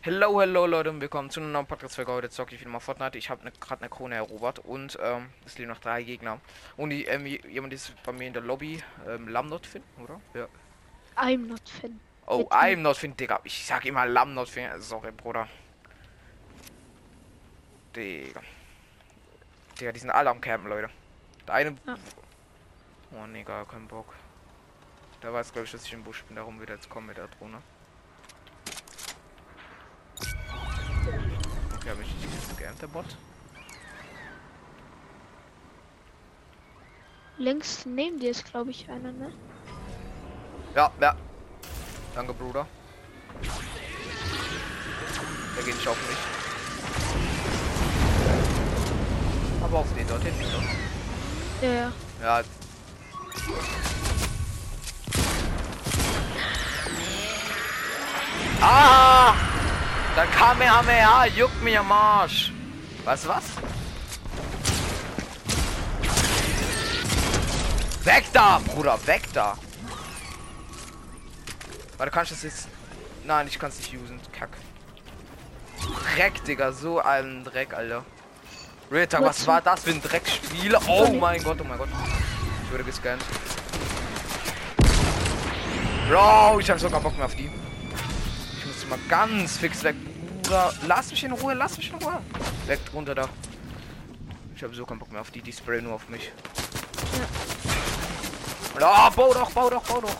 Hello, hello Leute und willkommen zu einer neuen Podcast-Folge. Heute zocke ich wieder mal Fortnite. Ich habe ne, gerade eine Krone erobert und ähm, es leben noch drei Gegner. Und die, ähm, jemand ist bei mir in der Lobby. Ähm, Lamnot Finn, oder? Ja. I'm not Finn. Oh, Mit I'm not Finn, Digga. Ich sag immer Lamnot Finn. Sorry, Bruder. Digga. Digga, die sind alle am Campen, Leute. Der eine. Ja. Oh, nee, gar kein Bock. Der weiß, glaube ich, dass ich im Busch bin. Darum wird jetzt kommen mit der Drohne. Okay, habe ich nicht gescannt, der Bot. Links neben dir ist, glaube ich, einer, ne? Ja, ja. Danke, Bruder. Der geht nicht auf mich. Aber auf den dort hinten, oder? Ja, ja. Ja. Ah! Da kam er, ja, juckt mich am Arsch. Was, was? Weg da, Bruder, weg da. Warte, kann ich das jetzt... Nein, ich kann es nicht usen. Kack. Dreck, Digga. So ein Dreck, Alter. Ritter, was war das für ein Dreckspiel? Oh mein Gott, oh mein Gott. Ich wurde gescannt. Bro, ich hab sogar Bock mehr auf die. Mal ganz fix weg. Bruder, lass mich in Ruhe, lass mich in Ruhe. Weg runter da. Ich habe so keinen Bock mehr auf die, die sprayen nur auf mich. Ja. Oh, bau doch, bau doch, bau doch.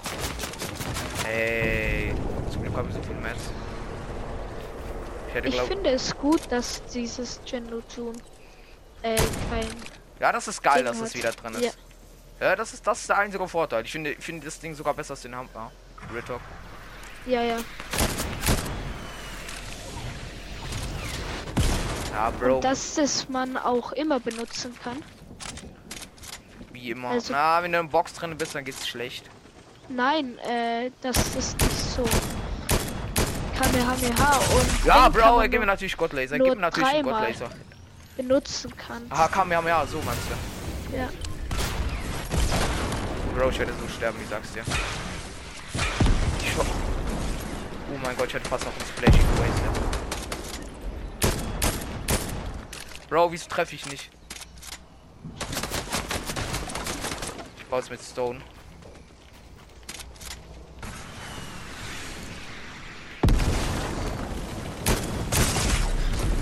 Hey, zum Glück haben so viel Mats. Ich Ich finde es gut, dass dieses Gendo tun äh, kein ja, das ist geil, Ding dass es wieder drin ist. Ja. Ja, das ist das ist der einzige Vorteil. Ich finde ich finde das Ding sogar besser als den Hammer. Real Talk. Ja, ja. Ja, Bro, Und dass es man auch immer benutzen kann. wie immer. also- Na, wenn du in der Box drin bist, dann geht's schlecht. Nein, äh, das ist nicht so. Kamehameha und Ja, den Bro, er gibt mir natürlich Godlaser. Er nur gibt mir natürlich einen. Godlaser. benutzen kann. Aha, kam ja, ja, so meinst du. Ja. Bro, ich werde so sterben, ich sag's dir. Ich ho- oh mein Gott, ich hätte fast noch ein Splashy gewastet. Bro, wieso treffe ich nicht? Ich baue es mit Stone.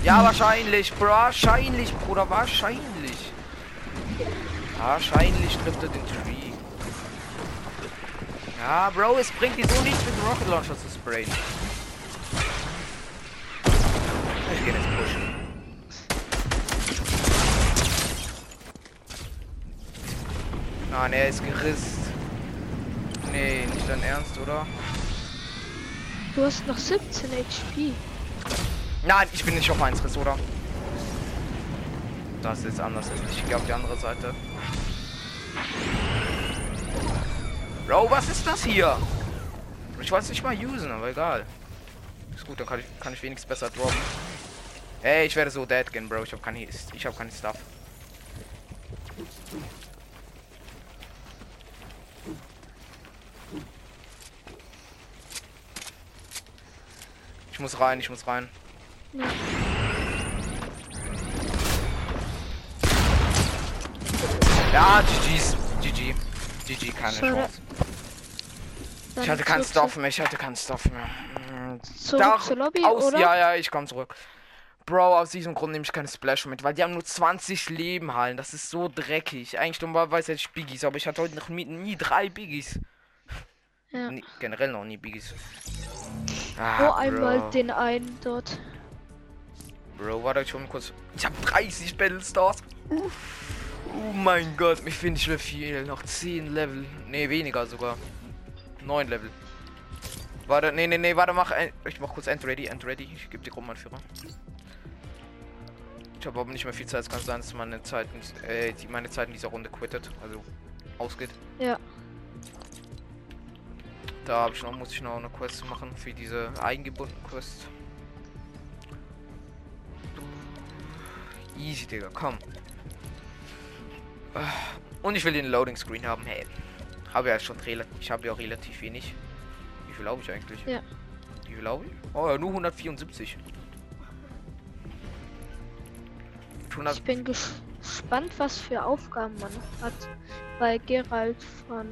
Ja, wahrscheinlich, Bro, wahrscheinlich, Bruder, wahrscheinlich. Wahrscheinlich trifft er den Tree. Ja, Bro, es bringt dir so nichts mit dem Rocket Launcher zu sprayen. Ich geh jetzt pushen. Nein, er ist gerissen. Nee, nicht dein Ernst, oder? Du hast noch 17 HP. Nein, ich bin nicht auf 1 Riss, oder? Das ist anders. Ich gehe auf die andere Seite. Bro, was ist das hier? Ich weiß nicht mal usen, aber egal. Ist gut, dann kann ich, kann ich wenigstens besser droppen. Ey, ich werde so dead gehen, Bro. Ich habe keine, ich habe keine Stuff. Ich muss rein, ich muss rein. Ja. Ja, GG's. GG. GG, keine Sorry. Chance. Dann Ich hatte keinen Stuff mehr, ich hatte keinen Stuff mehr. Mm, Zurück Doch, zur Lobby, aus, oder? Ja, ja, ich komm zurück. Bro, aus diesem Grund nehme ich keine Splash mit, weil die haben nur 20 Leben hallen. Das ist so dreckig. Eigentlich normalerweise hätte ich Biggies, aber ich hatte heute noch nie, nie drei Biggies. Ja. Nie, generell noch nie Biggies. Nur Ah, einmal Bro. den einen dort. Bro, warte ich schon kurz. Ich habe 30 Battlestars. Uh. Oh mein Gott, mich finde ich viel. Noch 10 Level. Ne, weniger sogar. 9 Level. Warte, nee, nee, nee, warte, mach ein, ich mach kurz End ready, End ready. Ich gebe dir Gruppenanführer. Ich habe aber nicht mehr viel Zeit. Es kann sein, dass meine Zeit, nicht, äh, die, meine Zeit in dieser Runde quittet, also ausgeht. Ja. Da habe ich noch, muss ich noch eine Quest machen für diese eingebundene Quest. Easy, Digga, komm. Und ich will den Loading Screen haben. Hey, habe ja schon relativ, ich habe ja auch relativ wenig. Wie viel habe ich eigentlich? Ja. Wie glaube ich? Oh, ja, nur 174. 100 Ich bin ges gespannt, was für Aufgaben man hat. Bei Geralt von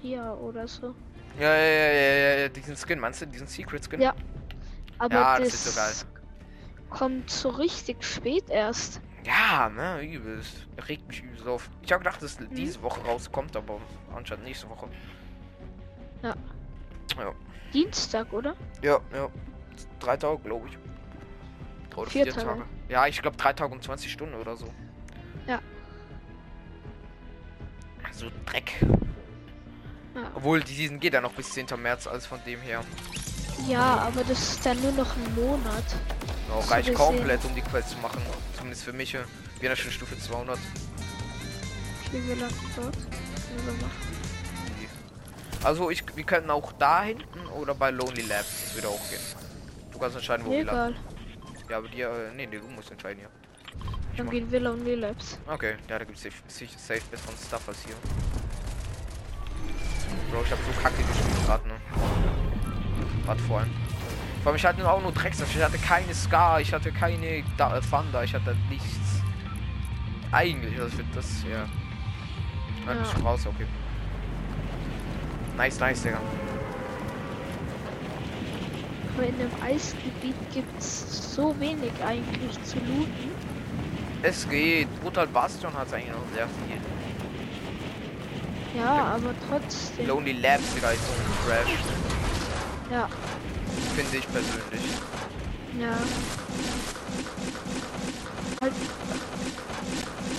hier oder so. Ja, ja, ja, ja, ja, ja, diesen Skin, meinst du? Diesen Secret Skin? Ja. Aber Ja, das das, ist so geil. kommt so richtig spät erst. Ja, ne, übelst. Regt mich übelst auf. Ich habe gedacht, dass diese Woche rauskommt, aber anscheinend nächste Woche. Dienstag, oder? Ja, ja. Drei Tage, glaube ich. Oder Vier vier, Tage. Tage. Ja, ich glaube drei Tage und 20 Stunden oder so. Ja. So Dreck. Ja. Obwohl, die Season geht ja noch bis 10. März, also von dem her. Ja, aber das ist dann nur noch ein Monat. Ja, So reicht komplett, um die Quest zu machen. Zumindest für mich. Wir sind ja schon Stufe 200. Wie wir lang dort? Können wir. Also, ich, wir könnten auch da hinten oder bei Lonely Labs. Das würde auch gehen. Du kannst entscheiden, wo wir landen. Egal. Ja, aber dir, äh, nee, nee, du musst entscheiden hier. Dann mach- gehen wir Lonely Labs. Okay, ja, da gibt's safe, safe besseren Stuff als hier. Bro, ich hab so kacke gespielt gerade, ne? Gerade vor allem. Vor allem, ich hatte auch nur Drecks, ich hatte keine Scar, ich hatte keine da äh, Thunder, ich hatte nichts. Eigentlich, also ich find das, ja. Nein, Ja. bist du raus, okay. Nice, nice, Digga. Aber in dem Eisgebiet gibt's so wenig eigentlich zu looten. Es geht. Brutal Bastion hat eigentlich noch sehr viel. Ja, aber trotzdem. Lonely Labs, Digga, ist so ein Trash. Ja, Finde ich persönlich. ja. Halt.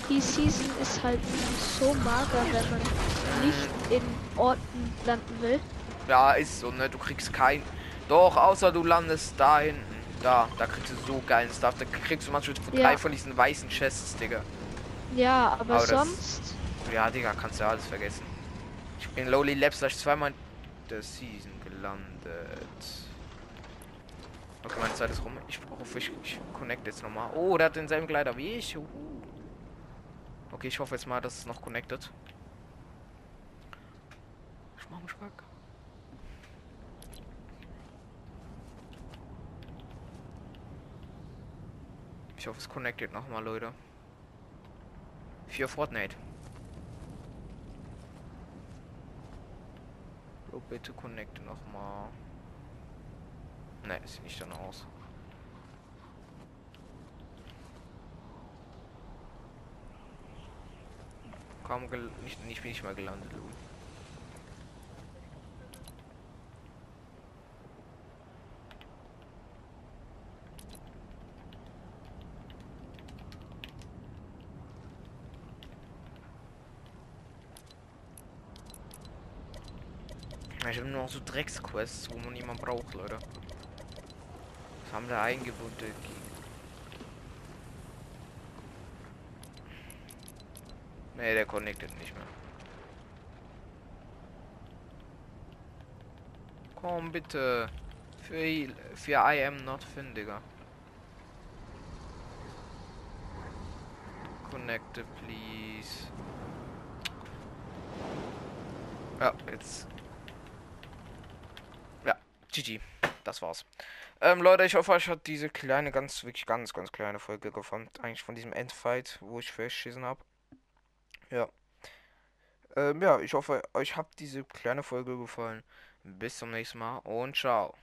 Die Season ist halt so mager, wenn man nicht in Orten landen will. Ja, ist so, ne? Du kriegst kein. Doch, außer du landest da hinten. Da, da kriegst du so geilen Stuff. Da kriegst du manchmal Ja. drei von diesen weißen Chests, Digga. Ja, aber, Aber das- sonst. Ja, Digga, kannst du ja alles vergessen. Ich bin in Lowly Labs gleich zweimal in der Season gelandet. Okay, meine Zeit ist rum. Ich hoffe, ich, ich connect jetzt nochmal. Oh, der hat denselben Kleider wie ich. Okay, ich hoffe jetzt mal, dass es noch connected. Mich weg. Ich hoffe, es connected nochmal, Leute. Für Fortnite. Oh, bitte connecte nochmal. Ne, sieht nicht dann aus. Kaum nicht, nicht bin ich mal gelandet, Lou. Ich habe nur noch so Drecksquests, wo man niemand braucht, Leute. Was haben wir eingebunden? Ne, der connected nicht mehr. Komm bitte. Für, für I am not Finn, Digga. Connected, please. Ja, jetzt GG. Das war's. Ähm, Leute, ich hoffe, euch hat diese kleine, ganz, wirklich ganz, ganz kleine Folge gefallen. Eigentlich von diesem Endfight, wo ich verschissen habe. Ja. Ähm, ja, ich hoffe, euch hat diese kleine Folge gefallen. Bis zum nächsten Mal und ciao.